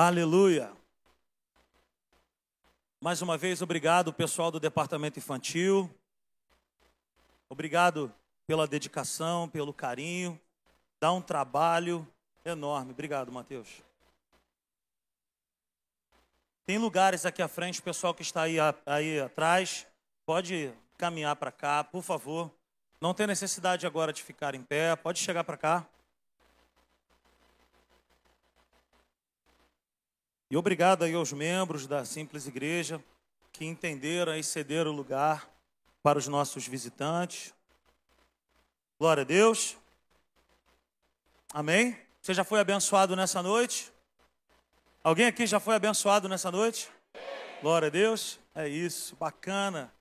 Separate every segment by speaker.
Speaker 1: Aleluia. Mais uma vez, obrigado, pessoal do departamento infantil. Obrigado pela dedicação, pelo carinho. Dá um trabalho enorme. Obrigado, Mateus. Tem lugares aqui à frente, o pessoal que está aí, aí atrás, pode caminhar para cá, por favor. Não tem necessidade agora de ficar em pé, pode chegar para cá. E obrigado aí aos membros da Simples Igreja que entenderam e cederam o lugar para os nossos visitantes. Glória a Deus. Amém? Você já foi abençoado nessa noite? Alguém aqui já foi abençoado nessa noite? Glória a Deus. É isso, bacana.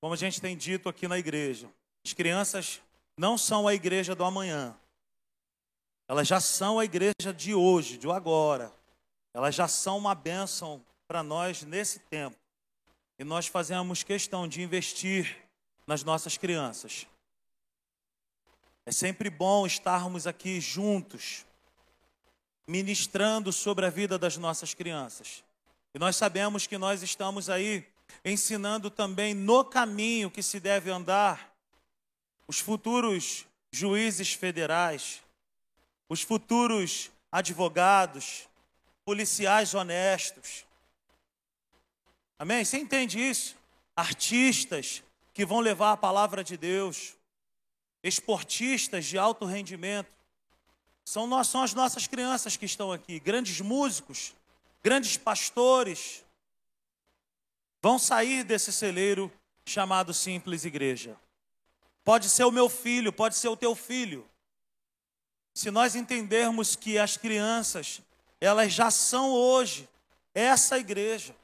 Speaker 1: Como a gente tem dito aqui na igreja, as crianças não são a igreja do amanhã. Elas já são a igreja de hoje, de agora. Elas já são uma bênção para nós nesse tempo. E nós fazemos questão de investir nas nossas crianças. É sempre bom estarmos aqui juntos, ministrando sobre a vida das nossas crianças. E nós sabemos que nós estamos aí ensinando também no caminho que se deve andar os futuros juízes federais, os futuros advogados, policiais honestos. Amém? Você entende isso? Artistas que vão levar a palavra de Deus, esportistas de alto rendimento. São, nós, são as nossas crianças que estão aqui, grandes músicos, grandes pastores, vão sair desse celeiro chamado simples igreja. Pode ser o meu filho, pode ser o teu filho. Se nós entendermos que as crianças, elas já são hoje essa igreja.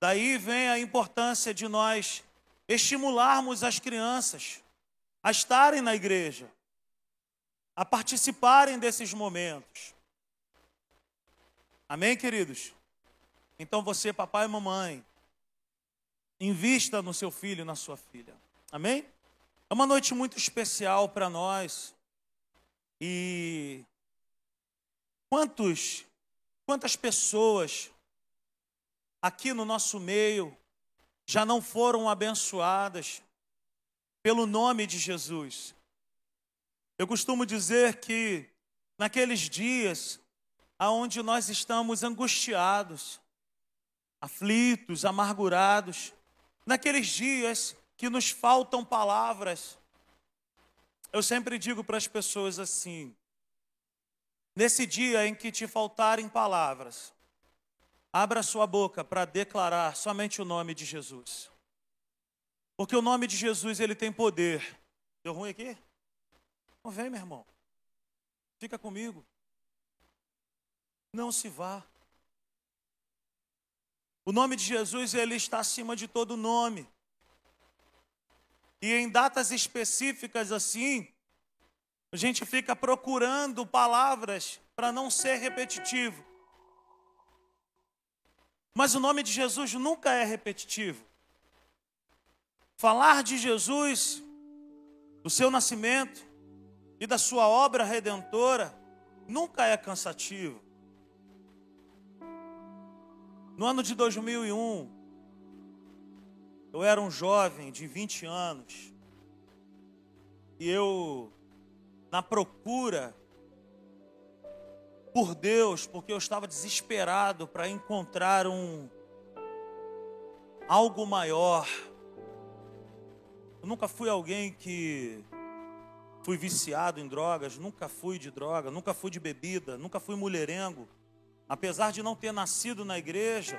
Speaker 1: Daí vem a importância de nós estimularmos as crianças a estarem na igreja, a participarem desses momentos. Amém, queridos? Então você, papai e mamãe, invista no seu filho e na sua filha. Amém? É uma noite muito especial para nós. E quantos quantas pessoas aqui no nosso meio já não foram abençoadas pelo nome de Jesus? Eu costumo dizer que naqueles dias aonde nós estamos angustiados, aflitos, amargurados, naqueles dias que nos faltam palavras. Eu sempre digo para as pessoas assim: nesse dia em que te faltarem palavras, abra sua boca para declarar somente o nome de Jesus. Porque o nome de Jesus ele tem poder. Deu ruim aqui? Não vem, meu irmão. Fica comigo. Não se vá. O nome de Jesus ele está acima de todo nome. E em datas específicas assim, a gente fica procurando palavras para não ser repetitivo. Mas o nome de Jesus nunca é repetitivo. Falar de Jesus, do seu nascimento e da sua obra redentora, nunca é cansativo. No ano de 2001, eu era um jovem de 20 anos e eu, na procura por Deus, porque eu estava desesperado para encontrar um algo maior. Eu nunca fui alguém que fui viciado em drogas, nunca fui de droga, nunca fui de bebida, nunca fui mulherengo. Apesar de não ter nascido na igreja,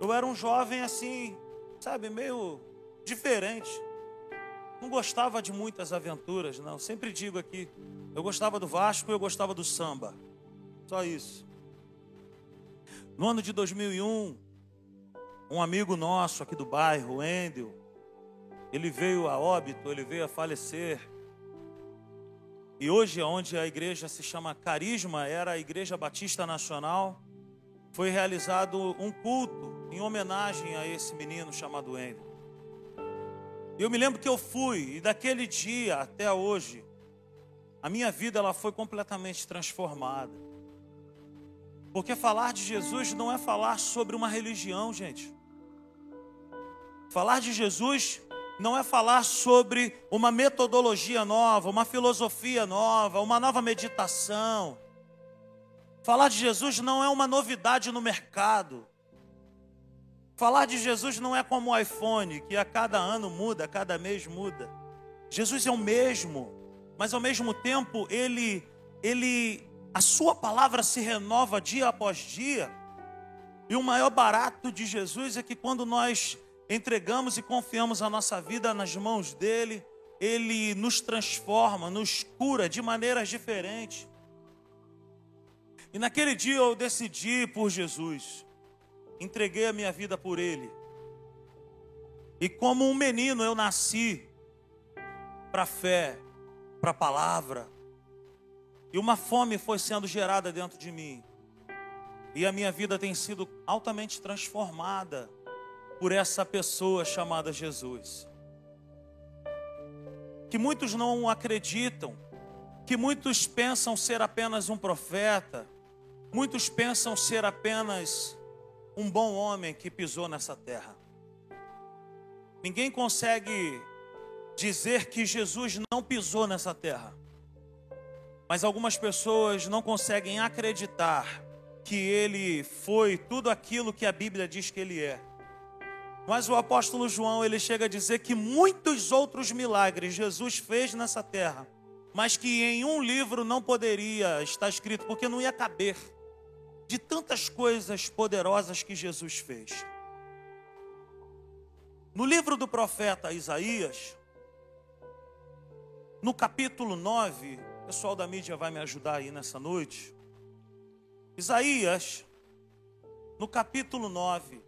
Speaker 1: eu era um jovem assim, sabe, meio diferente. Não gostava de muitas aventuras, não. Sempre digo aqui, eu gostava do Vasco eu gostava do samba. Só isso. No ano de 2001, um amigo nosso aqui do bairro, o Endel, ele veio a óbito, ele veio a falecer. E hoje, onde a igreja se chama Carisma, era a Igreja Batista Nacional, foi realizado um culto em homenagem a esse menino chamado Andrew. Eu me lembro que eu fui e daquele dia até hoje a minha vida ela foi completamente transformada. Porque falar de Jesus não é falar sobre uma religião, gente. Falar de Jesus não é falar sobre uma metodologia nova, uma filosofia nova, uma nova meditação. Falar de Jesus não é uma novidade no mercado. Falar de Jesus não é como o iPhone, que a cada ano muda, a cada mês muda. Jesus é o mesmo, mas ao mesmo tempo ele ele a sua palavra se renova dia após dia. E o maior barato de Jesus é que quando nós entregamos e confiamos a nossa vida nas mãos dele, ele nos transforma, nos cura de maneiras diferentes. E naquele dia eu decidi por Jesus, entreguei a minha vida por ele. E como um menino eu nasci para a fé, para a palavra, e uma fome foi sendo gerada dentro de mim. E a minha vida tem sido altamente transformada por essa pessoa chamada Jesus. Que muitos não acreditam, que muitos pensam ser apenas um profeta, muitos pensam ser apenas um bom homem que pisou nessa terra. Ninguém consegue dizer que Jesus não pisou nessa terra. Mas algumas pessoas não conseguem acreditar que ele foi tudo aquilo que a Bíblia diz que ele é. Mas o apóstolo João, ele chega a dizer que muitos outros milagres Jesus fez nessa terra, mas que em um livro não poderia estar escrito, porque não ia caber de tantas coisas poderosas que Jesus fez. No livro do profeta Isaías, no capítulo 9, pessoal da mídia vai me ajudar aí nessa noite. Isaías, no capítulo 9,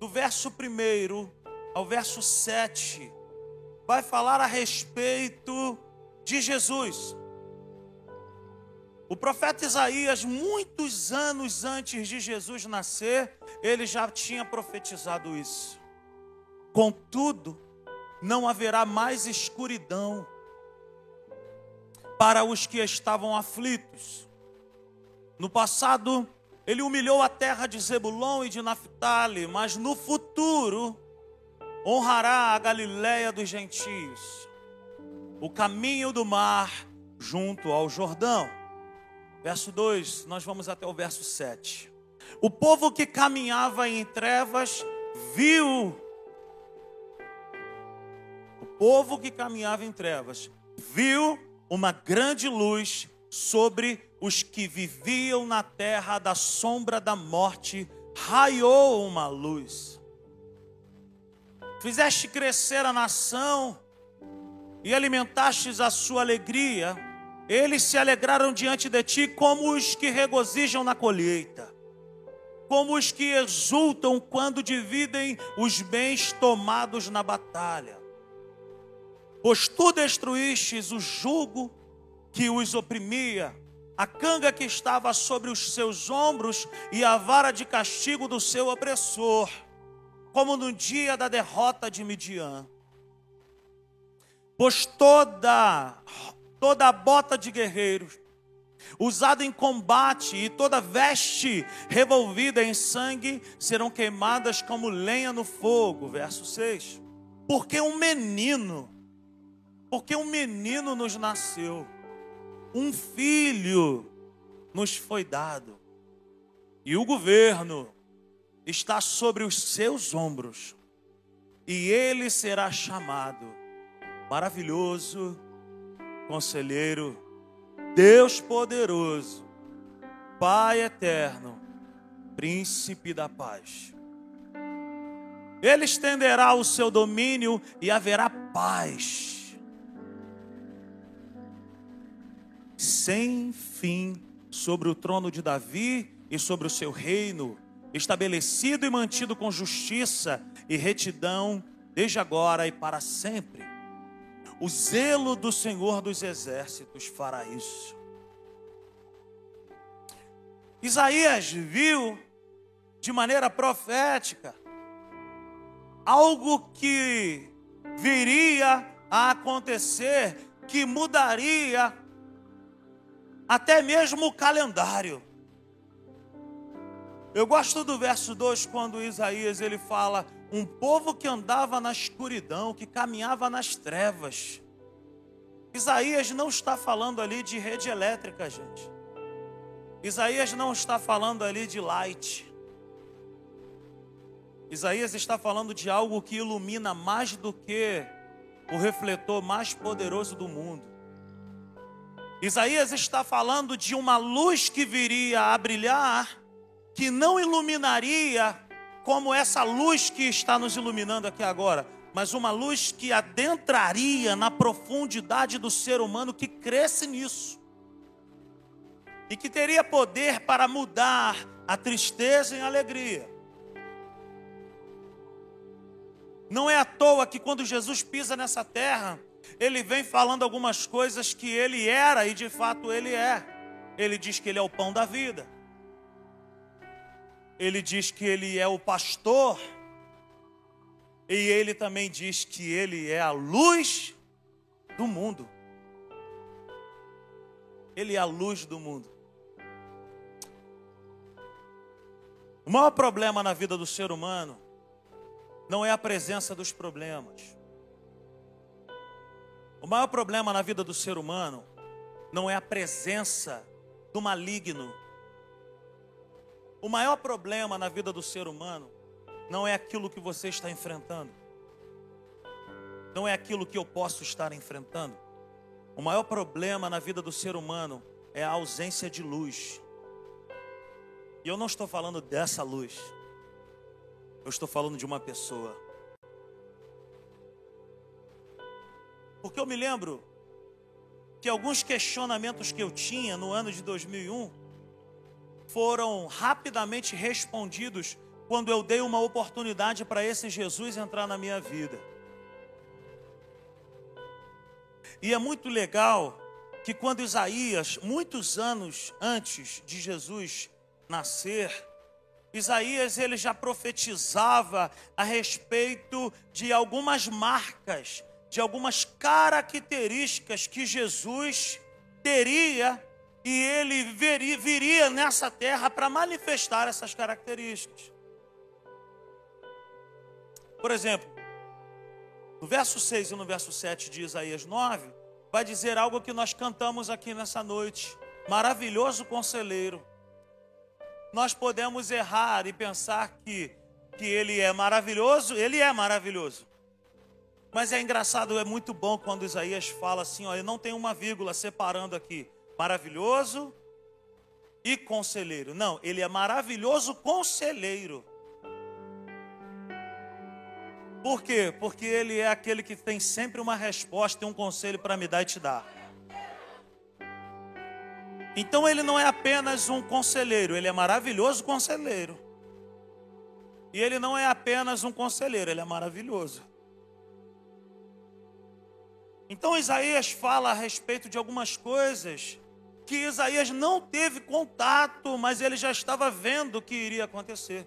Speaker 1: do verso 1 ao verso 7, vai falar a respeito de Jesus. O profeta Isaías, muitos anos antes de Jesus nascer, ele já tinha profetizado isso. Contudo, não haverá mais escuridão para os que estavam aflitos. No passado, ele humilhou a terra de Zebulon e de Naphtali, mas no futuro honrará a Galiléia dos gentios, o caminho do mar junto ao Jordão. Verso 2, nós vamos até o verso 7. O povo que caminhava em trevas viu. O povo que caminhava em trevas viu uma grande luz sobre os que viviam na terra da sombra da morte, raiou uma luz. Fizeste crescer a nação e alimentastes a sua alegria. Eles se alegraram diante de ti como os que regozijam na colheita, como os que exultam quando dividem os bens tomados na batalha pois tu destruístes o jugo que os oprimia, a canga que estava sobre os seus ombros e a vara de castigo do seu opressor, como no dia da derrota de Midian. Pois toda toda a bota de guerreiros usada em combate e toda veste revolvida em sangue serão queimadas como lenha no fogo. Verso 6. Porque um menino porque um menino nos nasceu, um filho nos foi dado, e o governo está sobre os seus ombros, e ele será chamado Maravilhoso, Conselheiro, Deus Poderoso, Pai Eterno, Príncipe da Paz. Ele estenderá o seu domínio e haverá paz sem fim sobre o trono de Davi e sobre o seu reino, estabelecido e mantido com justiça e retidão, desde agora e para sempre. O zelo do Senhor dos exércitos fará isso. Isaías viu de maneira profética algo que viria a acontecer, que mudaria até mesmo o calendário. Eu gosto do verso 2 quando Isaías ele fala: "Um povo que andava na escuridão, que caminhava nas trevas". Isaías não está falando ali de rede elétrica, gente. Isaías não está falando ali de light. Isaías está falando de algo que ilumina mais do que o refletor mais poderoso do mundo. Isaías está falando de uma luz que viria a brilhar, que não iluminaria como essa luz que está nos iluminando aqui agora, mas uma luz que adentraria na profundidade do ser humano que cresce nisso. E que teria poder para mudar a tristeza em alegria Não é à toa que quando Jesus pisa nessa terra, ele vem falando algumas coisas que ele era e de fato ele é. Ele diz que ele é o pão da vida. Ele diz que ele é o pastor. E ele também diz que ele é a luz do mundo. Ele é a luz do mundo. O maior problema na vida do ser humano não é a presença dos problemas. O maior problema na vida do ser humano não é a presença do maligno. O maior problema na vida do ser humano não é aquilo que você está enfrentando. Não é aquilo que eu posso estar enfrentando. O maior problema na vida do ser humano é a ausência de luz. E eu não estou falando dessa luz. Eu estou falando de uma pessoa. Porque eu me lembro que alguns questionamentos que eu tinha no ano de 2001 foram rapidamente respondidos quando eu dei uma oportunidade para esse Jesus entrar na minha vida. E é muito legal que quando Isaías, muitos anos antes de Jesus nascer, Isaías ele já profetizava a respeito de algumas marcas, de algumas características que Jesus teria e ele viria, nessa terra para manifestar essas características. Por exemplo, no verso 6 e no verso 7 de Isaías 9, vai dizer algo que nós cantamos aqui nessa noite: maravilhoso conselheiro nós podemos errar e pensar que, que ele é maravilhoso, ele é maravilhoso. Mas é engraçado, é muito bom quando Isaías fala assim, ó, não tem uma vírgula separando aqui, maravilhoso e conselheiro. Não, ele é maravilhoso conselheiro. Por quê? Porque ele é aquele que tem sempre uma resposta e um conselho para me dar e te dar. Então ele não é apenas um conselheiro, ele é maravilhoso conselheiro. E ele não é apenas um conselheiro, ele é maravilhoso. Então Isaías fala a respeito de algumas coisas que Isaías não teve contato, mas ele já estava vendo que iria acontecer.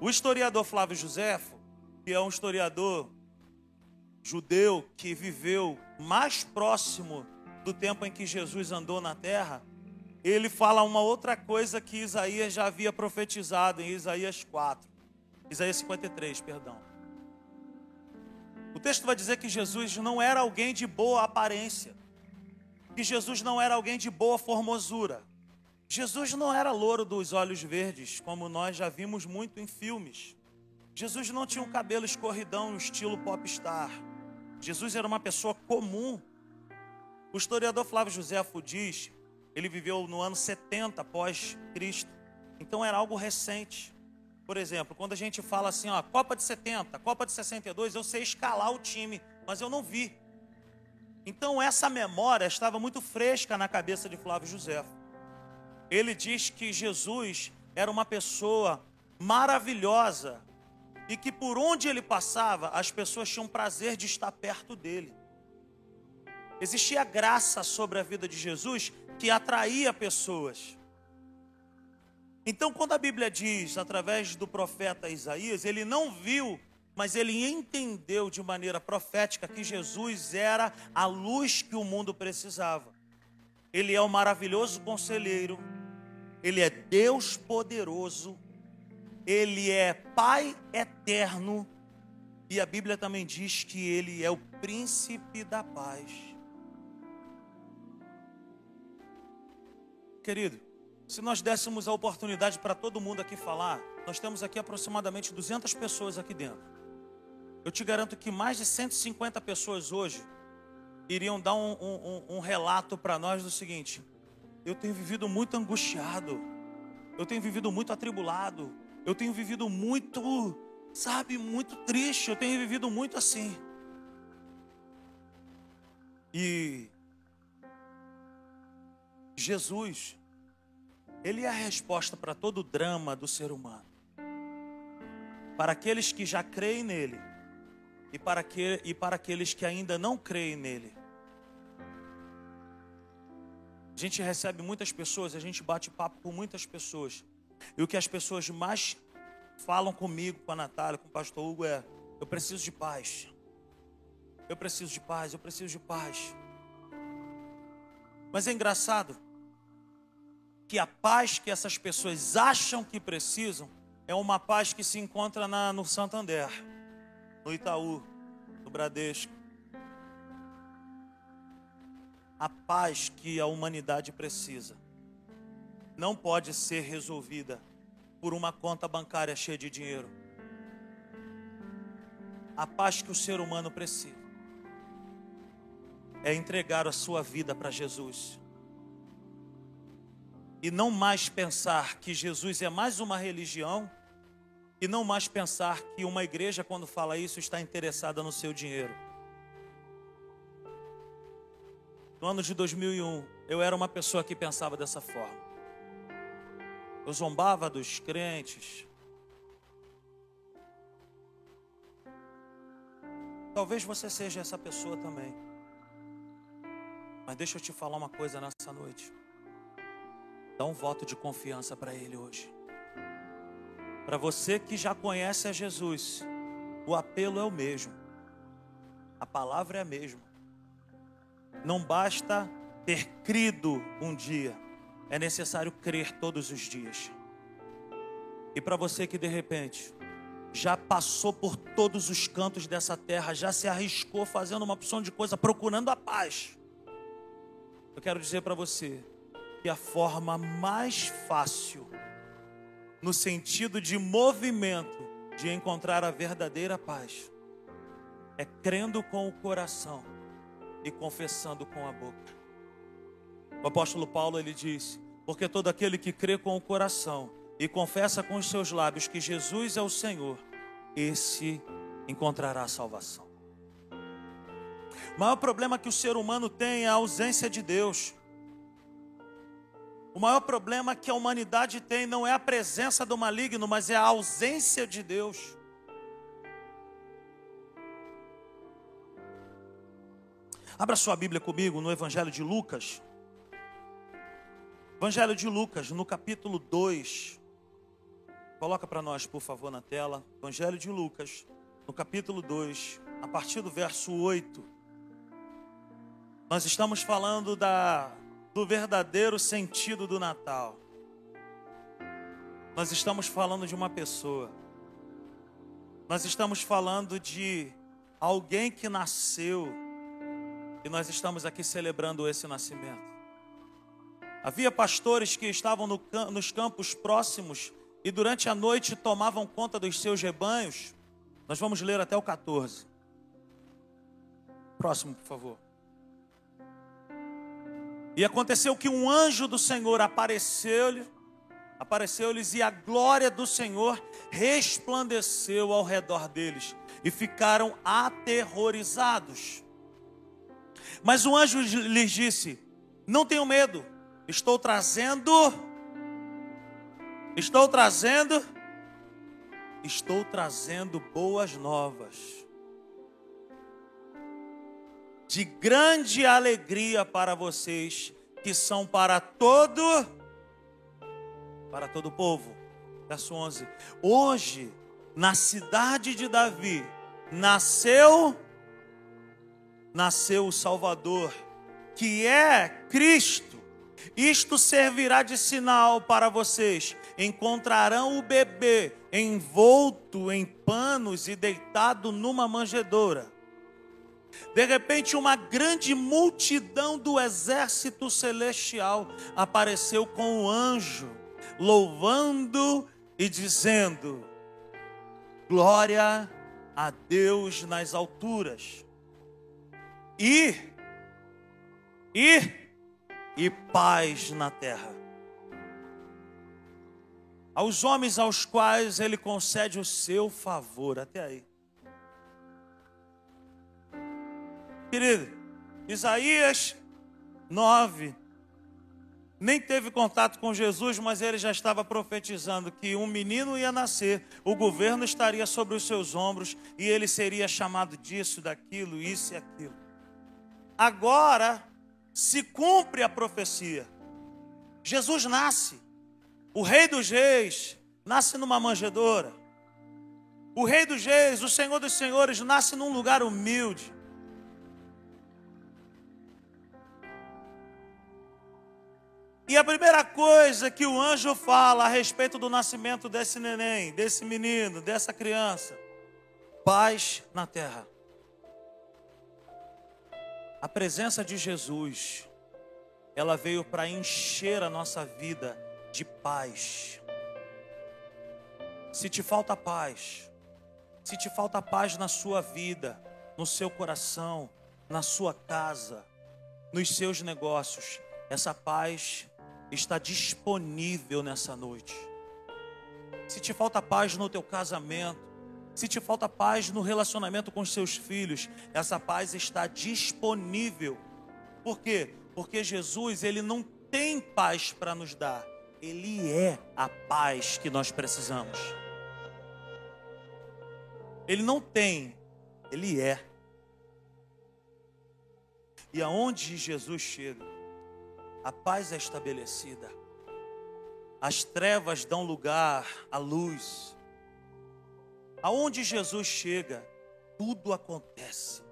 Speaker 1: O historiador Flávio Josefo, que é um historiador judeu que viveu mais próximo do tempo em que Jesus andou na terra, ele fala uma outra coisa que Isaías já havia profetizado em Isaías 4, Isaías 53, perdão. O texto vai dizer que Jesus não era alguém de boa aparência, que Jesus não era alguém de boa formosura. Jesus não era louro dos olhos verdes, como nós já vimos muito em filmes. Jesus não tinha um cabelo escorridão no estilo popstar. Jesus era uma pessoa comum. O historiador Flávio Josefo diz, ele viveu no ano 70 após Cristo. Então era algo recente. Por exemplo, quando a gente fala assim, ó, Copa de 70, Copa de 62, eu sei escalar o time, mas eu não vi. Então essa memória estava muito fresca na cabeça de Flávio Josefo. Ele diz que Jesus era uma pessoa maravilhosa, e que por onde ele passava, as pessoas tinham prazer de estar perto dele. Existia graça sobre a vida de Jesus que atraía pessoas. Então, quando a Bíblia diz, através do profeta Isaías, ele não viu, mas ele entendeu de maneira profética que Jesus era a luz que o mundo precisava. Ele é o maravilhoso conselheiro, Ele é Deus poderoso, Ele é Pai eterno, e a Bíblia também diz que Ele é o príncipe da paz. Querido, se nós dessemos a oportunidade para todo mundo aqui falar, nós temos aqui aproximadamente 200 pessoas aqui dentro. Eu te garanto que mais de 150 pessoas hoje iriam dar um, um, um relato para nós do seguinte: eu tenho vivido muito angustiado, eu tenho vivido muito atribulado, eu tenho vivido muito, sabe, muito triste, eu tenho vivido muito assim. E Jesus, Ele é a resposta para todo o drama do ser humano. Para aqueles que já creem nele e para, que, e para aqueles que ainda não creem nele. A gente recebe muitas pessoas, a gente bate papo com muitas pessoas. E o que as pessoas mais falam comigo, com a Natália, com o pastor Hugo é: eu preciso de paz. Eu preciso de paz, eu preciso de paz. Mas é engraçado que a paz que essas pessoas acham que precisam é uma paz que se encontra na, no Santander, no Itaú, no Bradesco. A paz que a humanidade precisa não pode ser resolvida por uma conta bancária cheia de dinheiro. A paz que o ser humano precisa é entregar a sua vida para Jesus e não mais pensar que Jesus é mais uma religião e não mais pensar que uma igreja, quando fala isso, está interessada no seu dinheiro. No ano de 2001, eu era uma pessoa que pensava dessa forma. Eu zombava dos crentes. Talvez você seja essa pessoa também. Mas deixa eu te falar uma coisa nessa noite. Dá um voto de confiança para Ele hoje. Para você que já conhece a Jesus, o apelo é o mesmo, a palavra é a mesma. Não basta ter crido um dia, é necessário crer todos os dias. E para você que de repente já passou por todos os cantos dessa terra, já se arriscou fazendo uma opção de coisa, procurando a paz. Eu quero dizer para você a forma mais fácil no sentido de movimento de encontrar a verdadeira paz é crendo com o coração e confessando com a boca. O apóstolo Paulo ele disse: "Porque todo aquele que crê com o coração e confessa com os seus lábios que Jesus é o Senhor, esse encontrará a salvação." O maior problema que o ser humano tem é a ausência de Deus. O maior problema que a humanidade tem não é a presença do maligno, mas é a ausência de Deus. Abra sua Bíblia comigo no Evangelho de Lucas. Evangelho de Lucas, no capítulo 2. Coloca para nós, por favor, na tela. Evangelho de Lucas, no capítulo 2, a partir do verso 8. Nós estamos falando da do verdadeiro sentido do Natal. Nós estamos falando de uma pessoa. Nós estamos falando de alguém que nasceu. E nós estamos aqui celebrando esse nascimento. Havia pastores que estavam no, nos campos próximos e durante a noite tomavam conta dos seus rebanhos. Nós vamos ler até o 14. Próximo, por favor. E aconteceu que um anjo do Senhor apareceu-lhe, apareceu-lhes e a glória do Senhor resplandeceu ao redor deles e ficaram aterrorizados. Mas o anjo lhes disse: Não tenham medo, estou trazendo Estou trazendo estou trazendo boas novas de grande alegria para vocês, que são para todo para todo o povo. Verso 11. Hoje, na cidade de Davi, nasceu nasceu o Salvador, que é Cristo, Isto servirá de sinal para vocês. Encontrarão o bebê envolto em panos e deitado numa manjedoura. De repente, uma grande multidão do exército celestial apareceu com o anjo, louvando e dizendo: Glória a Deus nas alturas. E, e, e paz na terra. Aos homens aos quais ele concede o seu favor. Até aí. Querido, Isaías 9, nem teve contato com Jesus, mas ele já estava profetizando que um menino ia nascer, o governo estaria sobre os seus ombros e ele seria chamado disso, daquilo, isso e aquilo. Agora se cumpre a profecia. Jesus nasce, o Rei dos Reis nasce numa manjedoura. O Rei dos Reis, o Senhor dos Senhores, nasce num lugar humilde. E a primeira coisa que o anjo fala a respeito do nascimento desse neném, desse menino, dessa criança: paz na terra. A presença de Jesus, ela veio para encher a nossa vida de paz. Se te falta paz, se te falta paz na sua vida, no seu coração, na sua casa, nos seus negócios, essa paz está disponível nessa noite. Se te falta paz no teu casamento, se te falta paz no relacionamento com os seus filhos, essa paz está disponível. Por quê? Porque Jesus, ele não tem paz para nos dar. Ele é a paz que nós precisamos. Ele não tem, ele é. E aonde Jesus chega, a paz é estabelecida. As trevas dão lugar à luz. Aonde Jesus chega, tudo acontece.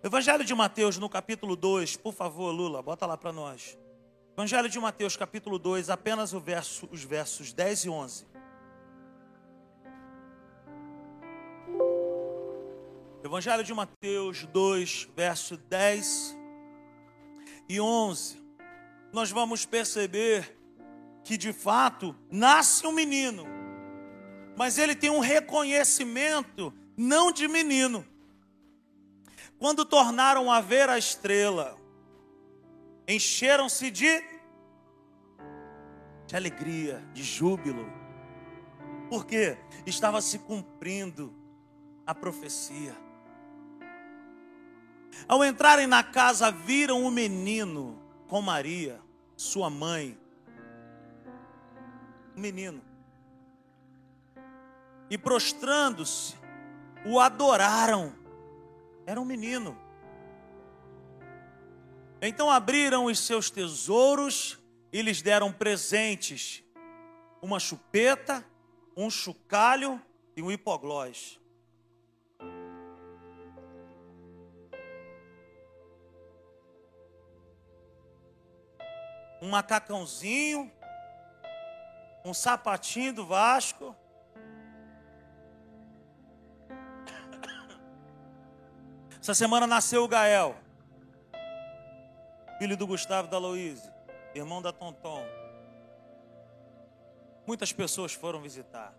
Speaker 1: Evangelho de Mateus, no capítulo 2, por favor, Lula, bota lá para nós. Evangelho de Mateus, capítulo 2, apenas verso, os versos 10 e 11. Evangelho de Mateus 2, verso 10 e 11. Nós vamos perceber que de fato nasce um menino, mas ele tem um reconhecimento não de menino. Quando tornaram a ver a estrela, encheram-se de, de alegria, de júbilo, porque estava se cumprindo a profecia. Ao entrarem na casa, viram o menino com Maria, sua mãe. Um menino. E prostrando-se, o adoraram. Era um menino. Então abriram os seus tesouros e lhes deram presentes: uma chupeta, um chocalho e um hipoglós. Um macacãozinho, um sapatinho do Vasco. Essa semana nasceu o Gael, filho do Gustavo da Louise, irmão da Tonton. Muitas pessoas foram visitar.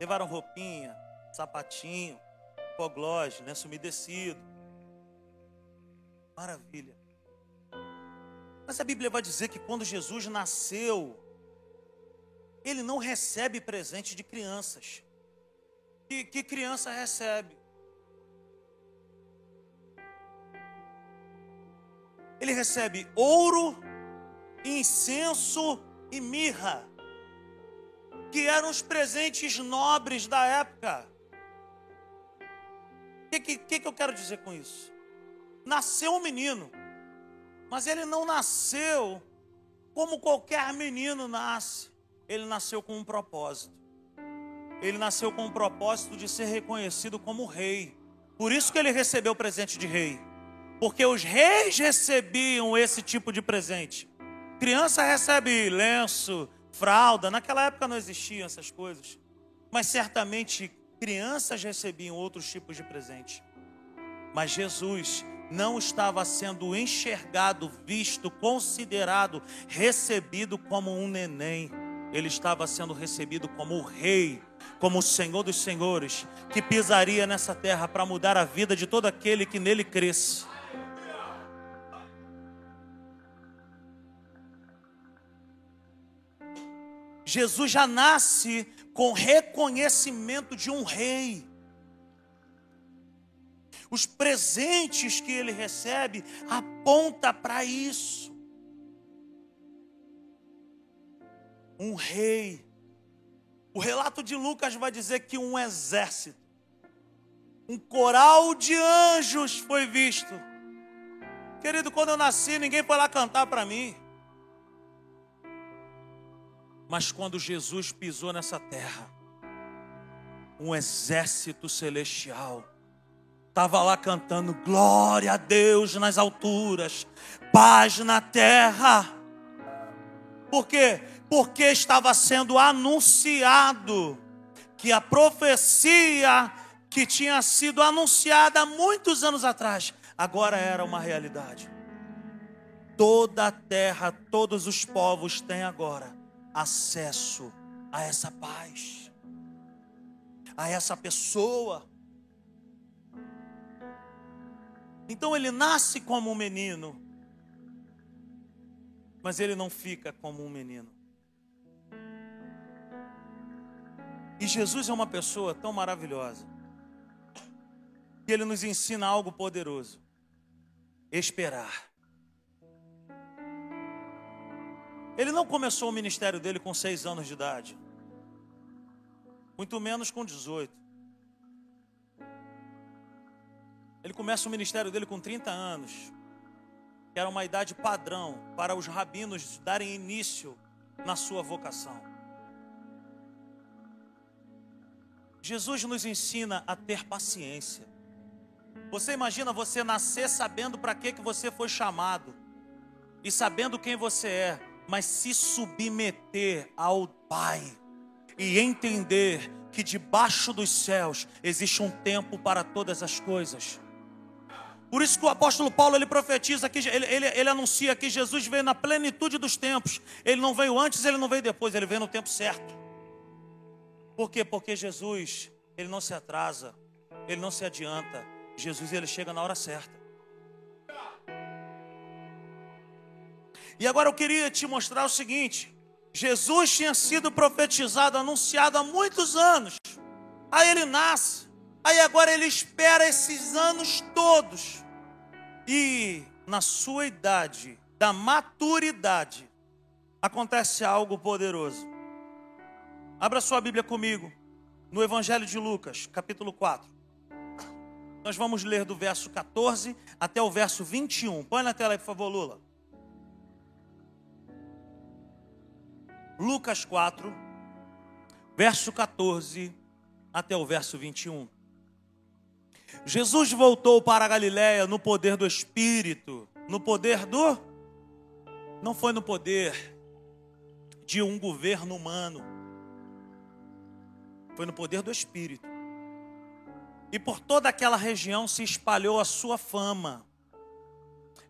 Speaker 1: Levaram roupinha, sapatinho, foglose, lenço umedecido. Maravilha. Mas a Bíblia vai dizer que quando Jesus nasceu, ele não recebe presente de crianças. Que, que criança recebe? Ele recebe ouro, incenso e mirra, que eram os presentes nobres da época. O que, que, que eu quero dizer com isso? Nasceu um menino mas ele não nasceu como qualquer menino nasce. Ele nasceu com um propósito. Ele nasceu com o propósito de ser reconhecido como rei. Por isso que ele recebeu o presente de rei. Porque os reis recebiam esse tipo de presente. Criança recebe lenço, fralda. Naquela época não existiam essas coisas. Mas certamente crianças recebiam outros tipos de presente. Mas Jesus não estava sendo enxergado, visto, considerado, recebido como um neném. Ele estava sendo recebido como o rei, como o Senhor dos senhores, que pisaria nessa terra para mudar a vida de todo aquele que nele cresce. Jesus já nasce com reconhecimento de um rei. Os presentes que ele recebe aponta para isso. Um rei. O relato de Lucas vai dizer que um exército, um coral de anjos foi visto. Querido, quando eu nasci, ninguém foi lá cantar para mim. Mas quando Jesus pisou nessa terra, um exército celestial estava lá cantando glória a Deus nas alturas, paz na terra. Por quê? Porque estava sendo anunciado que a profecia que tinha sido anunciada há muitos anos atrás, agora era uma realidade. Toda a terra, todos os povos têm agora acesso a essa paz, a essa pessoa. Então ele nasce como um menino, mas ele não fica como um menino. E Jesus é uma pessoa tão maravilhosa, que ele nos ensina algo poderoso: esperar. Ele não começou o ministério dele com seis anos de idade, muito menos com 18. Ele começa o ministério dele com 30 anos, que era uma idade padrão para os rabinos darem início na sua vocação. Jesus nos ensina a ter paciência. Você imagina você nascer sabendo para que, que você foi chamado e sabendo quem você é, mas se submeter ao Pai e entender que debaixo dos céus existe um tempo para todas as coisas. Por isso que o apóstolo Paulo ele profetiza que ele, ele, ele anuncia que Jesus veio na plenitude dos tempos. Ele não veio antes, ele não veio depois, ele veio no tempo certo. Por quê? Porque Jesus, ele não se atrasa, ele não se adianta. Jesus ele chega na hora certa. E agora eu queria te mostrar o seguinte: Jesus tinha sido profetizado, anunciado há muitos anos. Aí ele nasce, aí agora ele espera esses anos todos. E na sua idade, da maturidade, acontece algo poderoso. Abra sua Bíblia comigo, no Evangelho de Lucas, capítulo 4. Nós vamos ler do verso 14 até o verso 21. Põe na tela aí, por favor, Lula. Lucas 4, verso 14 até o verso 21. Jesus voltou para a Galiléia no poder do Espírito, no poder do não foi no poder de um governo humano. Foi no poder do Espírito. E por toda aquela região se espalhou a sua fama.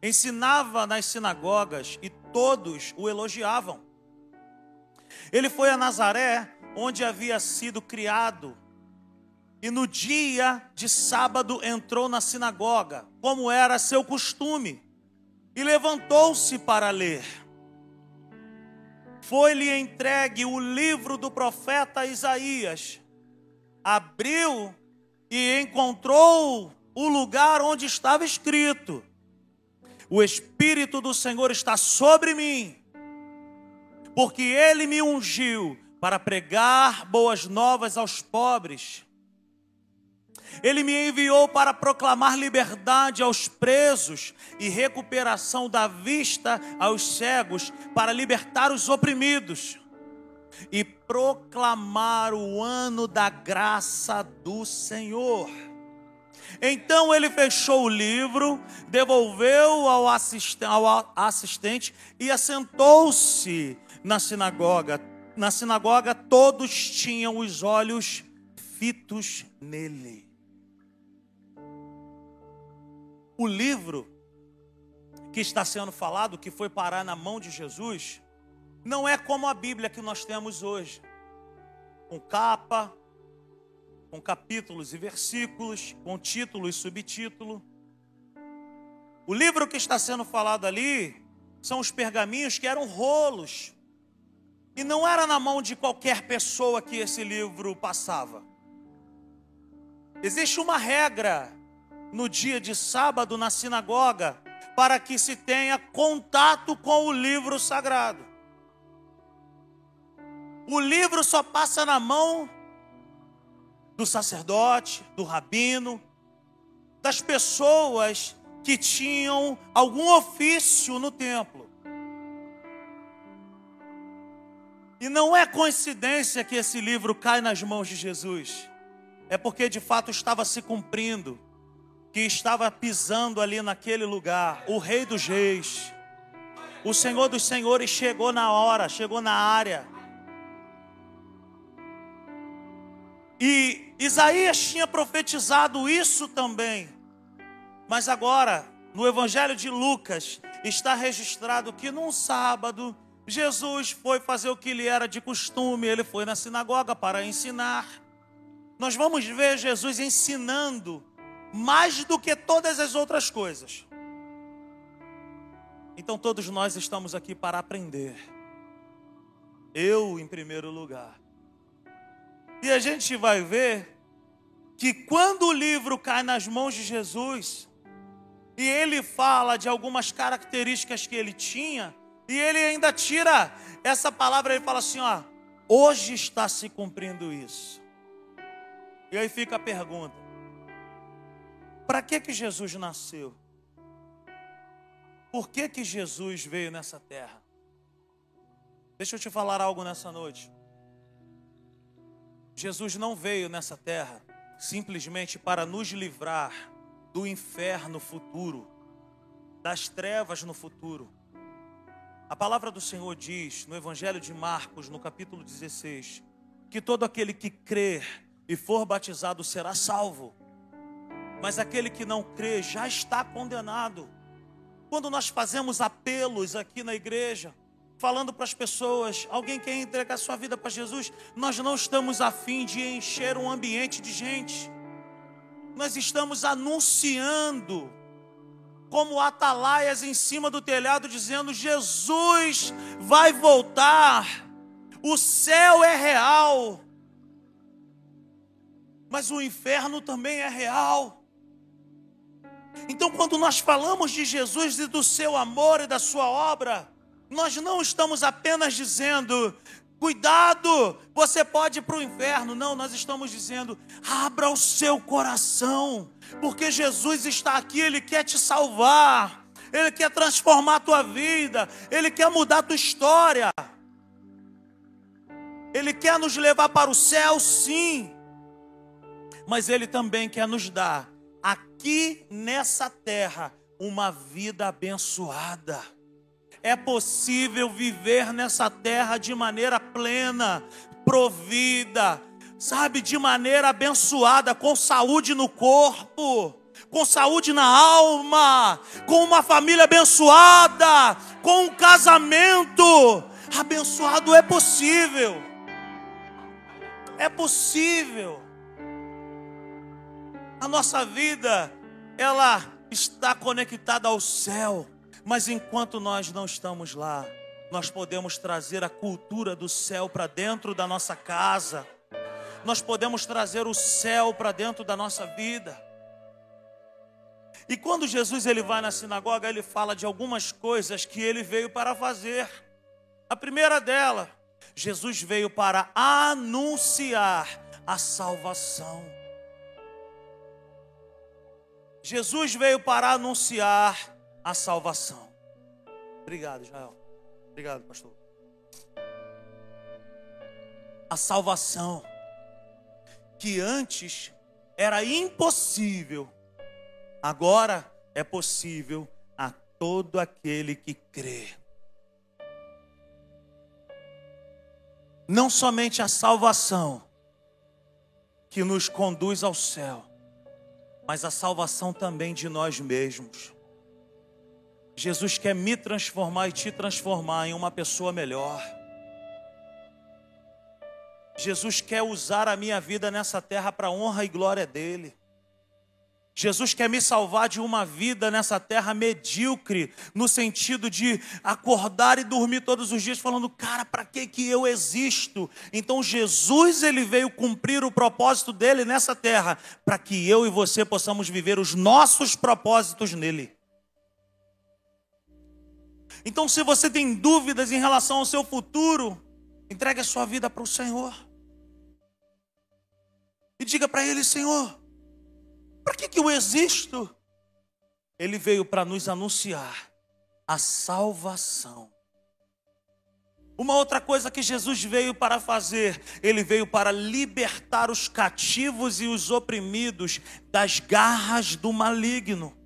Speaker 1: Ensinava nas sinagogas e todos o elogiavam. Ele foi a Nazaré, onde havia sido criado, e no dia de sábado entrou na sinagoga, como era seu costume, e levantou-se para ler. Foi-lhe entregue o livro do profeta Isaías. Abriu e encontrou o lugar onde estava escrito: O Espírito do Senhor está sobre mim porque ele me ungiu para pregar boas novas aos pobres. Ele me enviou para proclamar liberdade aos presos e recuperação da vista aos cegos, para libertar os oprimidos e proclamar o ano da graça do Senhor. Então ele fechou o livro, devolveu ao, assistente e assentou-se na sinagoga. Na sinagoga, todos tinham os olhos fitos nele. O livro que está sendo falado, que foi parar na mão de Jesus, não é como a Bíblia que nós temos hoje, com capa, com capítulos e versículos, com título e subtítulo. O livro que está sendo falado ali são os pergaminhos que eram rolos. E não era na mão de qualquer pessoa que esse livro passava. Existe uma regra no dia de sábado na sinagoga para que se tenha contato com o livro sagrado. O livro só passa na mão do sacerdote, do rabino, das pessoas que tinham algum ofício no templo. E não é coincidência que esse livro cai nas mãos de Jesus. É porque de fato estava se cumprindo que estava pisando ali naquele lugar, o Rei dos Reis, o Senhor dos Senhores chegou na hora, chegou na área. E Isaías tinha profetizado isso também. Mas agora, no Evangelho de Lucas, está registrado que num sábado, Jesus foi fazer o que lhe era de costume, ele foi na sinagoga para ensinar. Nós vamos ver Jesus ensinando mais do que todas as outras coisas. Então todos nós estamos aqui para aprender. Eu em primeiro lugar. E a gente vai ver que quando o livro cai nas mãos de Jesus, e ele fala de algumas características que ele tinha, e ele ainda tira essa palavra, ele fala assim: ó, hoje está se cumprindo isso. E aí fica a pergunta: para que que Jesus nasceu? Por que que Jesus veio nessa terra? Deixa eu te falar algo nessa noite. Jesus não veio nessa terra simplesmente para nos livrar do inferno futuro, das trevas no futuro. A palavra do Senhor diz no Evangelho de Marcos, no capítulo 16, que todo aquele que crer e for batizado será salvo, mas aquele que não crê já está condenado. Quando nós fazemos apelos aqui na igreja, falando para as pessoas, alguém quer entregar sua vida para Jesus, nós não estamos afim de encher um ambiente de gente. Nós estamos anunciando como atalaias em cima do telhado dizendo: Jesus vai voltar. O céu é real. Mas o inferno também é real. Então, quando nós falamos de Jesus e do seu amor e da sua obra, nós não estamos apenas dizendo, cuidado, você pode ir para o inferno. Não, nós estamos dizendo, abra o seu coração, porque Jesus está aqui, Ele quer te salvar, Ele quer transformar a tua vida, Ele quer mudar a tua história. Ele quer nos levar para o céu, sim, mas Ele também quer nos dar aqui nessa terra uma vida abençoada. É possível viver nessa terra de maneira plena, provida, sabe, de maneira abençoada, com saúde no corpo, com saúde na alma, com uma família abençoada, com um casamento abençoado. É possível. É possível. A nossa vida, ela está conectada ao céu. Mas enquanto nós não estamos lá, nós podemos trazer a cultura do céu para dentro da nossa casa. Nós podemos trazer o céu para dentro da nossa vida. E quando Jesus ele vai na sinagoga, ele fala de algumas coisas que ele veio para fazer. A primeira dela, Jesus veio para anunciar a salvação. Jesus veio para anunciar a salvação. Obrigado, Israel. Obrigado, pastor. A salvação que antes era impossível agora é possível a todo aquele que crê. Não somente a salvação que nos conduz ao céu, mas a salvação também de nós mesmos. Jesus quer me transformar e te transformar em uma pessoa melhor. Jesus quer usar a minha vida nessa terra para honra e glória dele. Jesus quer me salvar de uma vida nessa terra medíocre, no sentido de acordar e dormir todos os dias falando, cara, para que que eu existo? Então Jesus ele veio cumprir o propósito dele nessa terra, para que eu e você possamos viver os nossos propósitos nele. Então, se você tem dúvidas em relação ao seu futuro, entregue a sua vida para o Senhor. E diga para Ele: Senhor, para que, que eu existo? Ele veio para nos anunciar a salvação. Uma outra coisa que Jesus veio para fazer, ele veio para libertar os cativos e os oprimidos das garras do maligno.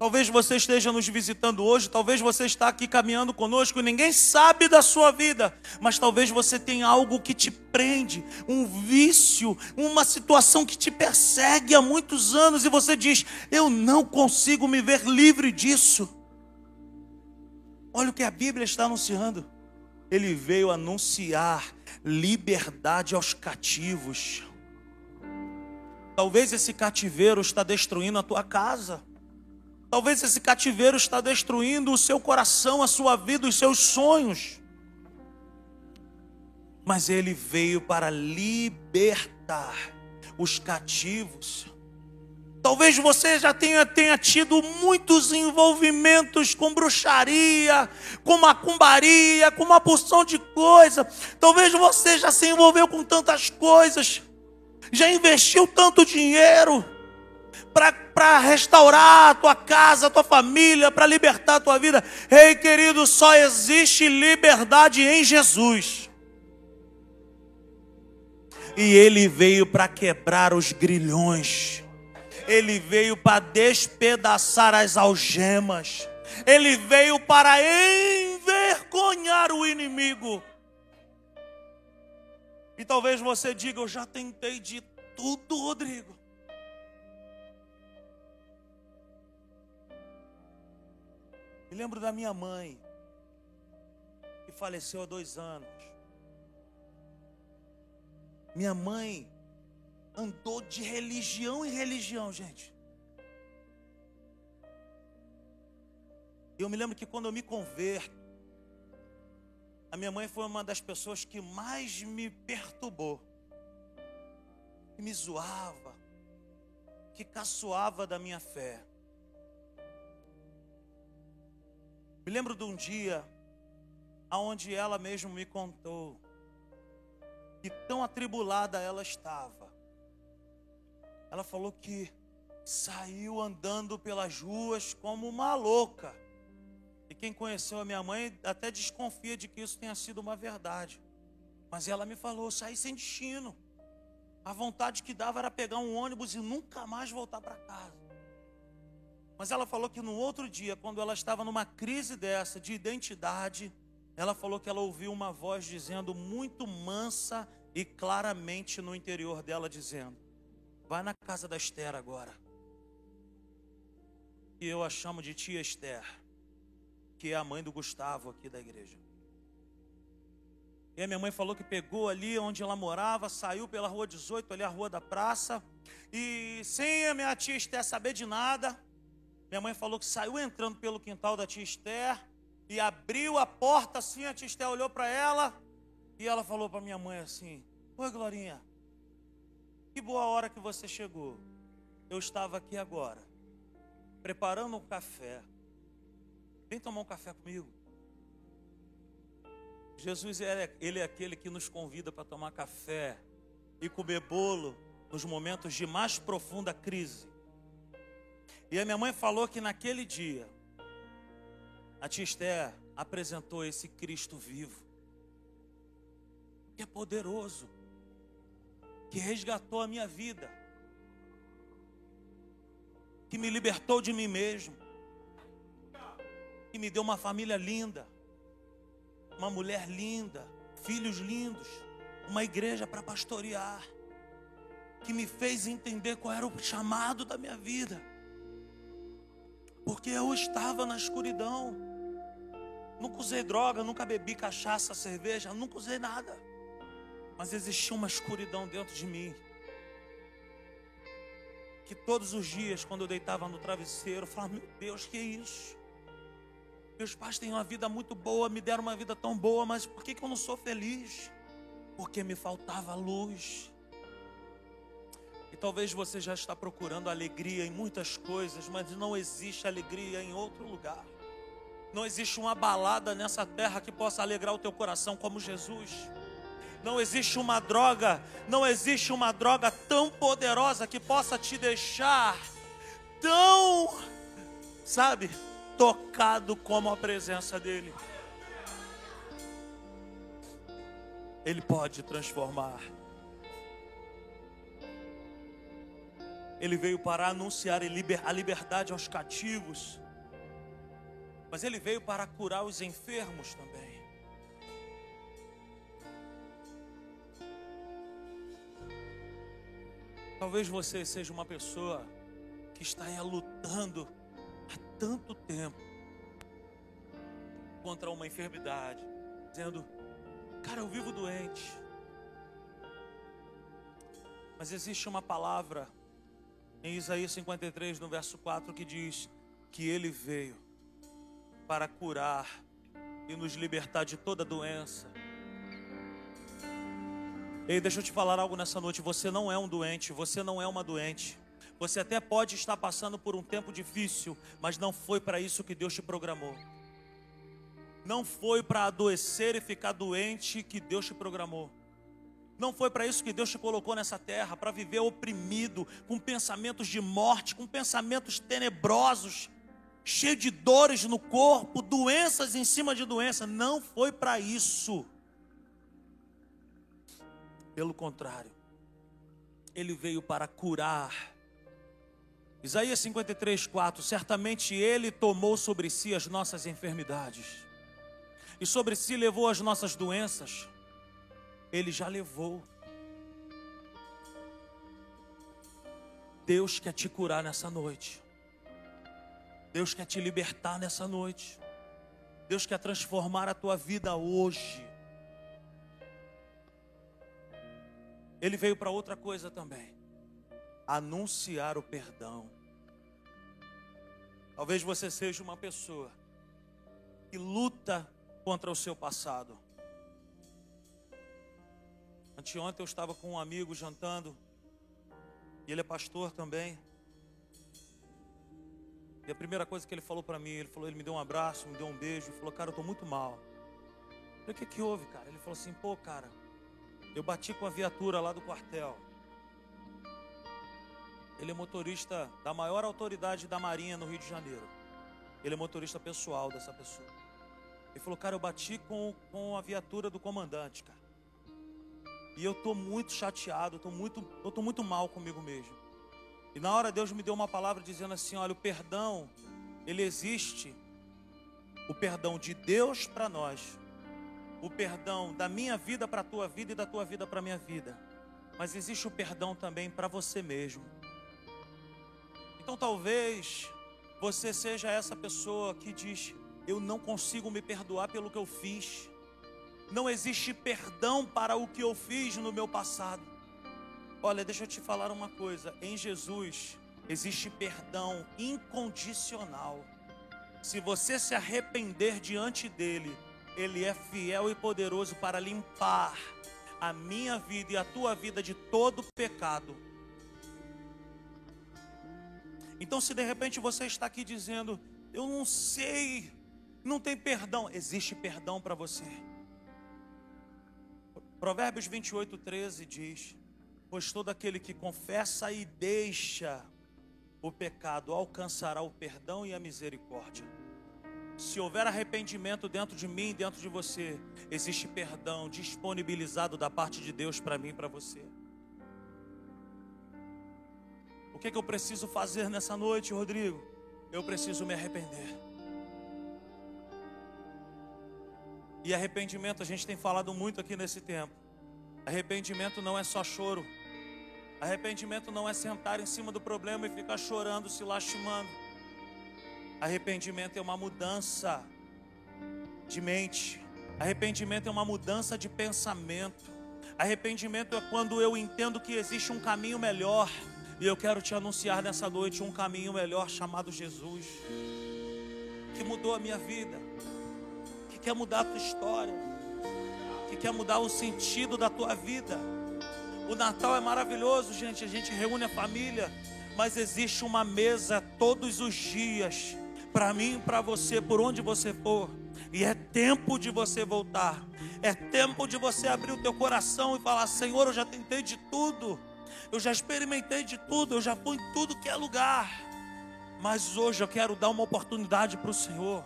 Speaker 1: Talvez você esteja nos visitando hoje, talvez você está aqui caminhando conosco e ninguém sabe da sua vida, mas talvez você tenha algo que te prende, um vício, uma situação que te persegue há muitos anos e você diz: "Eu não consigo me ver livre disso". Olha o que a Bíblia está anunciando. Ele veio anunciar liberdade aos cativos. Talvez esse cativeiro está destruindo a tua casa. Talvez esse cativeiro está destruindo o seu coração, a sua vida, os seus sonhos. Mas ele veio para libertar os cativos. Talvez você já tenha, tenha tido muitos envolvimentos com bruxaria, com macumbaria, com uma porção de coisa. Talvez você já se envolveu com tantas coisas, já investiu tanto dinheiro para restaurar a tua casa, a tua família, para libertar a tua vida. Ei, querido, só existe liberdade em Jesus. E ele veio para quebrar os grilhões. Ele veio para despedaçar as algemas. Ele veio para envergonhar o inimigo. E talvez você diga: Eu já tentei de tudo, Rodrigo. Me lembro da minha mãe, que faleceu há dois anos. Minha mãe andou de religião em religião, gente. Eu me lembro que quando eu me converto, a minha mãe foi uma das pessoas que mais me perturbou, que me zoava, que caçoava da minha fé. Me lembro de um dia aonde ela mesmo me contou que tão atribulada ela estava. Ela falou que saiu andando pelas ruas como uma louca. E quem conheceu a minha mãe até desconfia de que isso tenha sido uma verdade. Mas ela me falou: saí sem destino. A vontade que dava era pegar um ônibus e nunca mais voltar para casa. Mas ela falou que no outro dia, quando ela estava numa crise dessa de identidade, ela falou que ela ouviu uma voz dizendo muito mansa e claramente no interior dela dizendo: "Vai na casa da Esther agora". E eu a chamo de tia Esther, que é a mãe do Gustavo aqui da igreja. E a minha mãe falou que pegou ali onde ela morava, saiu pela rua 18, ali a rua da praça, e sem a minha tia Esther saber de nada, minha mãe falou que saiu entrando pelo quintal da tia Esther e abriu a porta assim. A tia Esther olhou para ela e ela falou para minha mãe assim: Oi, Glorinha, que boa hora que você chegou. Eu estava aqui agora, preparando um café. Vem tomar um café comigo. Jesus é, ele é aquele que nos convida para tomar café e comer bolo nos momentos de mais profunda crise. E a minha mãe falou que naquele dia, a tia Esther apresentou esse Cristo vivo, que é poderoso, que resgatou a minha vida, que me libertou de mim mesmo, que me deu uma família linda, uma mulher linda, filhos lindos, uma igreja para pastorear, que me fez entender qual era o chamado da minha vida, porque eu estava na escuridão, nunca usei droga, nunca bebi cachaça, cerveja, nunca usei nada, mas existia uma escuridão dentro de mim que todos os dias, quando eu deitava no travesseiro, eu falava: Meu Deus, que é isso? Meus pais têm uma vida muito boa, me deram uma vida tão boa, mas por que, que eu não sou feliz? Porque me faltava luz. E talvez você já está procurando alegria em muitas coisas, mas não existe alegria em outro lugar. Não existe uma balada nessa terra que possa alegrar o teu coração como Jesus. Não existe uma droga, não existe uma droga tão poderosa que possa te deixar tão, sabe, tocado como a presença dEle. Ele pode transformar. Ele veio para anunciar a liberdade aos cativos, mas ele veio para curar os enfermos também. Talvez você seja uma pessoa que está lutando há tanto tempo contra uma enfermidade, dizendo: Cara, eu vivo doente. Mas existe uma palavra em Isaías 53, no verso 4, que diz que ele veio para curar e nos libertar de toda doença, Ei, deixa eu te falar algo nessa noite. Você não é um doente, você não é uma doente. Você até pode estar passando por um tempo difícil, mas não foi para isso que Deus te programou. Não foi para adoecer e ficar doente que Deus te programou. Não foi para isso que Deus te colocou nessa terra, para viver oprimido, com pensamentos de morte, com pensamentos tenebrosos, cheio de dores no corpo, doenças em cima de doença. Não foi para isso. Pelo contrário, ele veio para curar. Isaías 53, 4: Certamente ele tomou sobre si as nossas enfermidades, e sobre si levou as nossas doenças. Ele já levou. Deus quer te curar nessa noite. Deus quer te libertar nessa noite. Deus quer transformar a tua vida hoje. Ele veio para outra coisa também: anunciar o perdão. Talvez você seja uma pessoa que luta contra o seu passado. Anteontem eu estava com um amigo jantando, e ele é pastor também. E a primeira coisa que ele falou para mim, ele falou, ele me deu um abraço, me deu um beijo, falou, cara, eu estou muito mal. Eu falei, o que, que houve, cara? Ele falou assim, pô, cara, eu bati com a viatura lá do quartel. Ele é motorista da maior autoridade da Marinha no Rio de Janeiro. Ele é motorista pessoal dessa pessoa. Ele falou, cara, eu bati com, com a viatura do comandante, cara. E eu estou muito chateado, eu estou muito, tô muito mal comigo mesmo. E na hora Deus me deu uma palavra dizendo assim: olha, o perdão, ele existe. O perdão de Deus para nós o perdão da minha vida para a tua vida e da tua vida para a minha vida. Mas existe o perdão também para você mesmo. Então talvez você seja essa pessoa que diz: Eu não consigo me perdoar pelo que eu fiz. Não existe perdão para o que eu fiz no meu passado. Olha, deixa eu te falar uma coisa: em Jesus existe perdão incondicional. Se você se arrepender diante dele, ele é fiel e poderoso para limpar a minha vida e a tua vida de todo pecado. Então, se de repente você está aqui dizendo, eu não sei, não tem perdão, existe perdão para você. Provérbios 28, 13 diz: Pois todo aquele que confessa e deixa o pecado alcançará o perdão e a misericórdia. Se houver arrependimento dentro de mim, dentro de você, existe perdão disponibilizado da parte de Deus para mim e para você. O que, é que eu preciso fazer nessa noite, Rodrigo? Eu preciso me arrepender. E arrependimento, a gente tem falado muito aqui nesse tempo. Arrependimento não é só choro. Arrependimento não é sentar em cima do problema e ficar chorando, se lastimando. Arrependimento é uma mudança de mente. Arrependimento é uma mudança de pensamento. Arrependimento é quando eu entendo que existe um caminho melhor. E eu quero te anunciar nessa noite um caminho melhor chamado Jesus, que mudou a minha vida, quer mudar a tua história, que quer mudar o sentido da tua vida. O Natal é maravilhoso, gente. A gente reúne a família, mas existe uma mesa todos os dias para mim e para você, por onde você for. E é tempo de você voltar. É tempo de você abrir o teu coração e falar: Senhor, eu já tentei de tudo. Eu já experimentei de tudo, eu já fui em tudo que é lugar. Mas hoje eu quero dar uma oportunidade para o Senhor.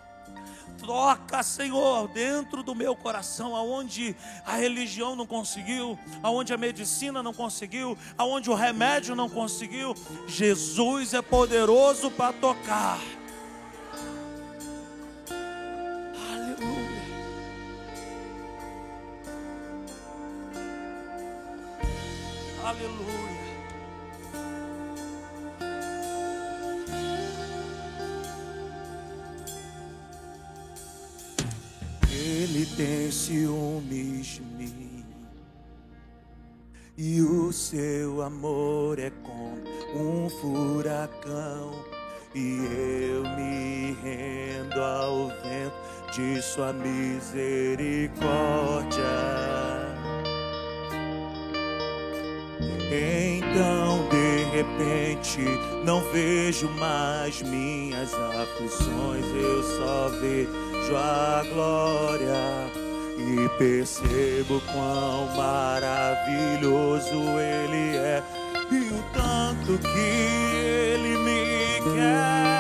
Speaker 1: Toca, Senhor, dentro do meu coração, aonde a religião não conseguiu, aonde a medicina não conseguiu, aonde o remédio não conseguiu. Jesus é poderoso para tocar. Aleluia. Ele tem ciúmes de mim. E o seu amor é como um furacão. E eu me rendo ao vento de sua misericórdia. Então de repente não vejo mais minhas aflições, eu só vejo a glória e percebo quão maravilhoso Ele é e o tanto que Ele me quer.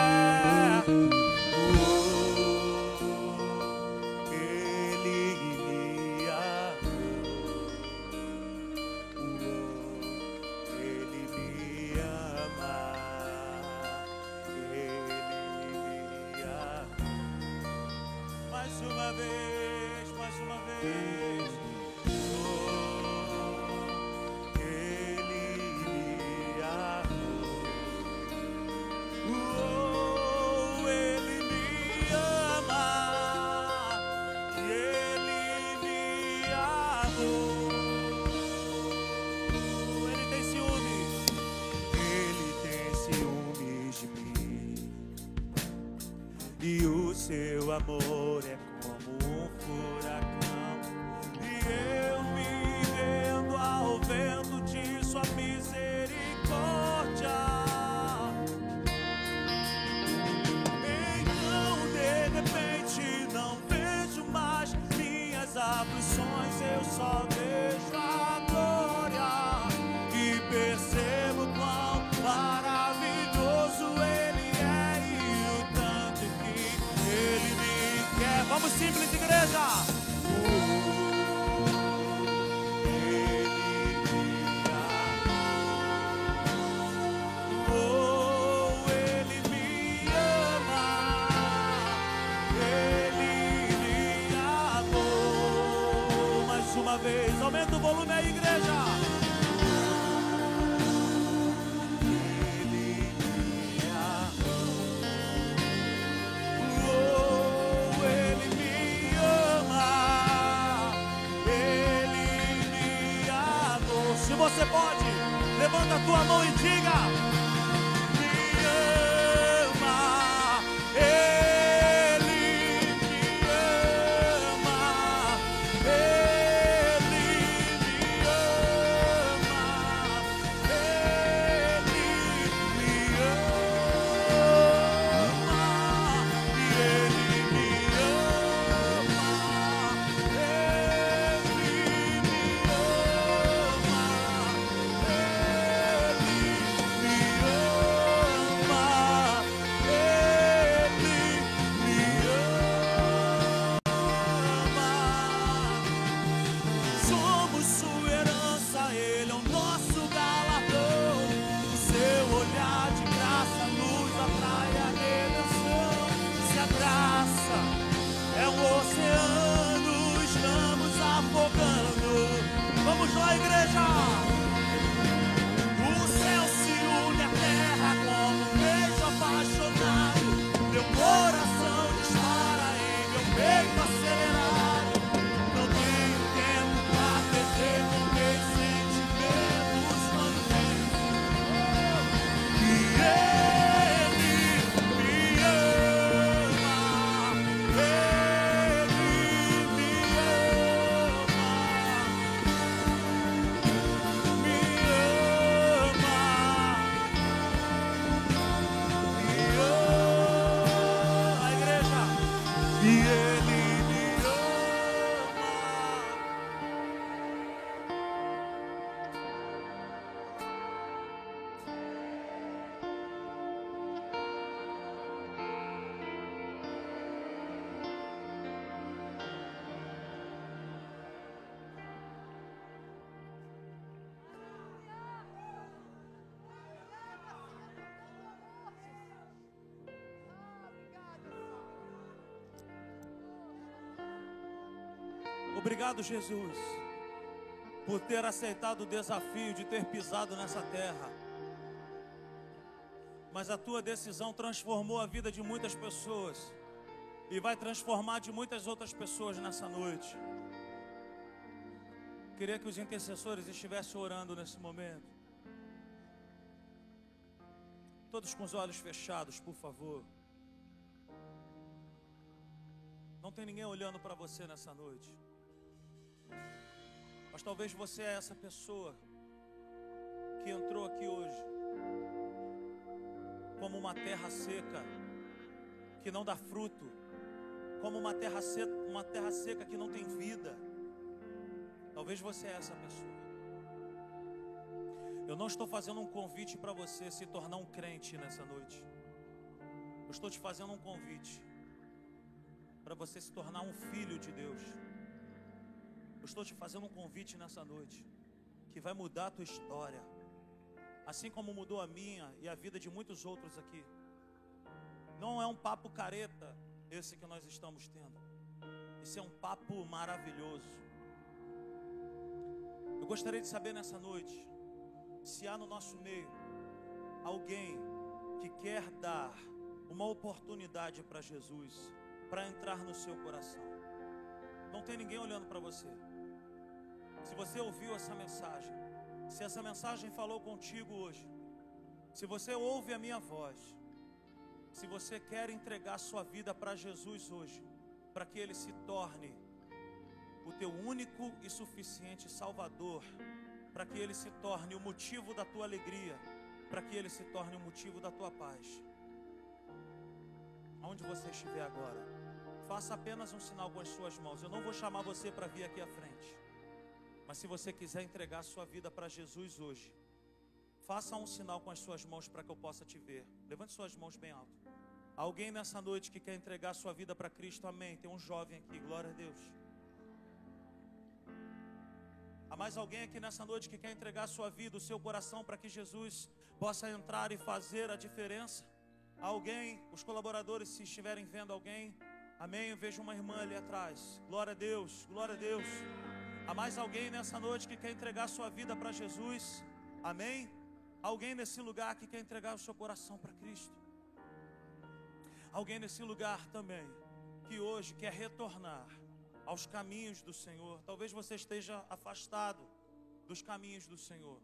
Speaker 1: Obrigado, Jesus, por ter aceitado o desafio de ter pisado nessa terra. Mas a tua decisão transformou a vida de muitas pessoas e vai transformar de muitas outras pessoas nessa noite. Queria que os intercessores estivessem orando nesse momento. Todos com os olhos fechados, por favor. Não tem ninguém olhando para você nessa noite. Mas talvez você é essa pessoa que entrou aqui hoje como uma terra seca que não dá fruto, como uma terra seca, uma terra seca que não tem vida. Talvez você é essa pessoa. Eu não estou fazendo um convite para você se tornar um crente nessa noite. Eu estou te fazendo um convite para você se tornar um filho de Deus. Eu estou te fazendo um convite nessa noite que vai mudar a tua história, assim como mudou a minha e a vida de muitos outros aqui. Não é um papo careta esse que nós estamos tendo. Esse é um papo maravilhoso. Eu gostaria de saber nessa noite se há no nosso meio alguém que quer dar uma oportunidade para Jesus, para entrar no seu coração. Não tem ninguém olhando para você. Se você ouviu essa mensagem, se essa mensagem falou contigo hoje, se você ouve a minha voz, se você quer entregar sua vida para Jesus hoje, para que Ele se torne o teu único e suficiente Salvador, para que Ele se torne o motivo da tua alegria, para que Ele se torne o motivo da tua paz. Aonde você estiver agora, faça apenas um sinal com as suas mãos. Eu não vou chamar você para vir aqui à frente. Mas se você quiser entregar sua vida para Jesus hoje, faça um sinal com as suas mãos para que eu possa te ver. Levante suas mãos bem alto. Alguém nessa noite que quer entregar sua vida para Cristo, amém. Tem um jovem aqui, glória a Deus. Há mais alguém aqui nessa noite que quer entregar sua vida, o seu coração, para que Jesus possa entrar e fazer a diferença? Alguém, os colaboradores, se estiverem vendo alguém, amém. Eu vejo uma irmã ali atrás, glória a Deus, glória a Deus. Há mais alguém nessa noite que quer entregar sua vida para Jesus? Amém? Alguém nesse lugar que quer entregar o seu coração para Cristo? Alguém nesse lugar também que hoje quer retornar aos caminhos do Senhor? Talvez você esteja afastado dos caminhos do Senhor.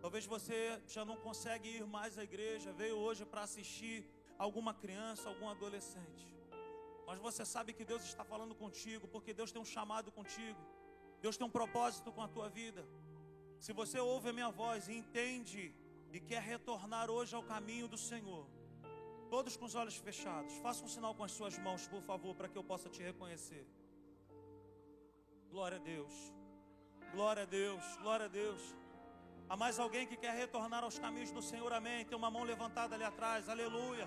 Speaker 1: Talvez você já não consegue ir mais à igreja, veio hoje para assistir alguma criança, algum adolescente. Mas você sabe que Deus está falando contigo, porque Deus tem um chamado contigo. Deus tem um propósito com a tua vida. Se você ouve a minha voz e entende e quer retornar hoje ao caminho do Senhor, todos com os olhos fechados, faça um sinal com as suas mãos, por favor, para que eu possa te reconhecer. Glória a Deus, glória a Deus, glória a Deus. Há mais alguém que quer retornar aos caminhos do Senhor, amém? Tem uma mão levantada ali atrás, aleluia.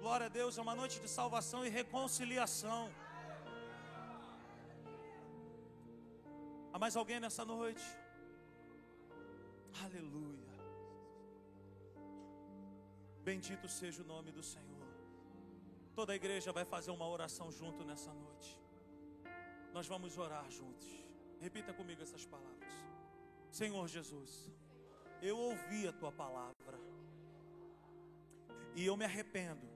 Speaker 1: Glória a Deus, é uma noite de salvação e reconciliação. Há mais alguém nessa noite? Aleluia. Bendito seja o nome do Senhor. Toda a igreja vai fazer uma oração junto nessa noite. Nós vamos orar juntos. Repita comigo essas palavras. Senhor Jesus, eu ouvi a tua palavra e eu me arrependo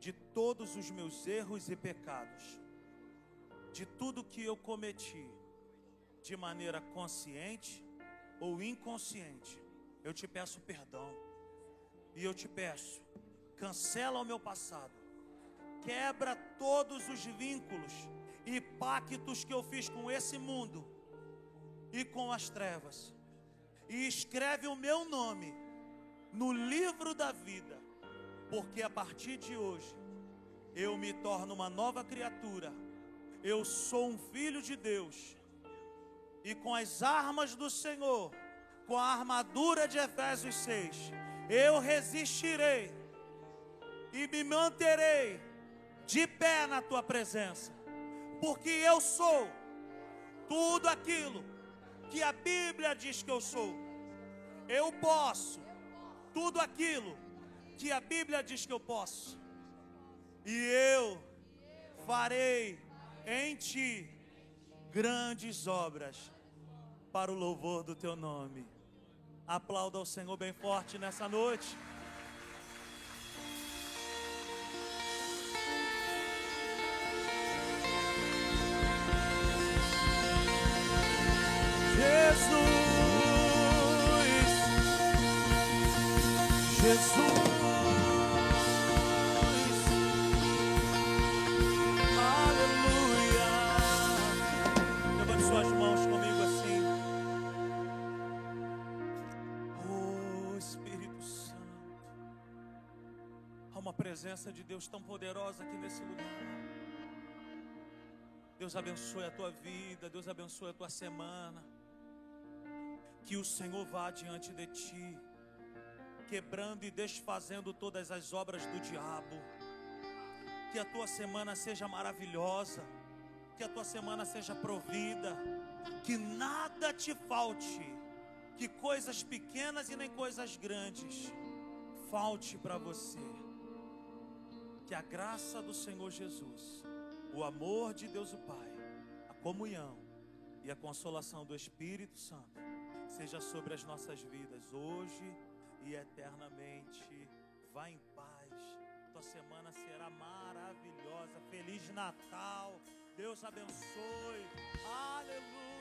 Speaker 1: de todos os meus erros e pecados, de tudo que eu cometi de maneira consciente ou inconsciente, eu te peço perdão. E eu te peço, cancela o meu passado. Quebra todos os vínculos e pactos que eu fiz com esse mundo e com as trevas. E escreve o meu nome no livro da vida, porque a partir de hoje eu me torno uma nova criatura. Eu sou um filho de Deus e com as armas do Senhor, com a armadura de Efésios 6, eu resistirei e me manterei de pé na tua presença, porque eu sou tudo aquilo que a Bíblia diz que eu sou. Eu posso tudo aquilo que a Bíblia diz que eu posso. E eu farei em ti grandes obras para o louvor do teu nome. Aplauda o Senhor bem forte nessa noite. Jesus, Jesus. Presença de Deus tão poderosa aqui nesse lugar. Deus abençoe a tua vida, Deus abençoe a tua semana. Que o Senhor vá diante de ti, quebrando e desfazendo todas as obras do diabo. Que a tua semana seja maravilhosa, que a tua semana seja provida, que nada te falte, que coisas pequenas e nem coisas grandes falte para você. Que a graça do Senhor Jesus, o amor de Deus o Pai, a comunhão e a consolação do Espírito Santo seja sobre as nossas vidas hoje e eternamente. Vá em paz. Tua semana será maravilhosa. Feliz Natal. Deus abençoe. Aleluia.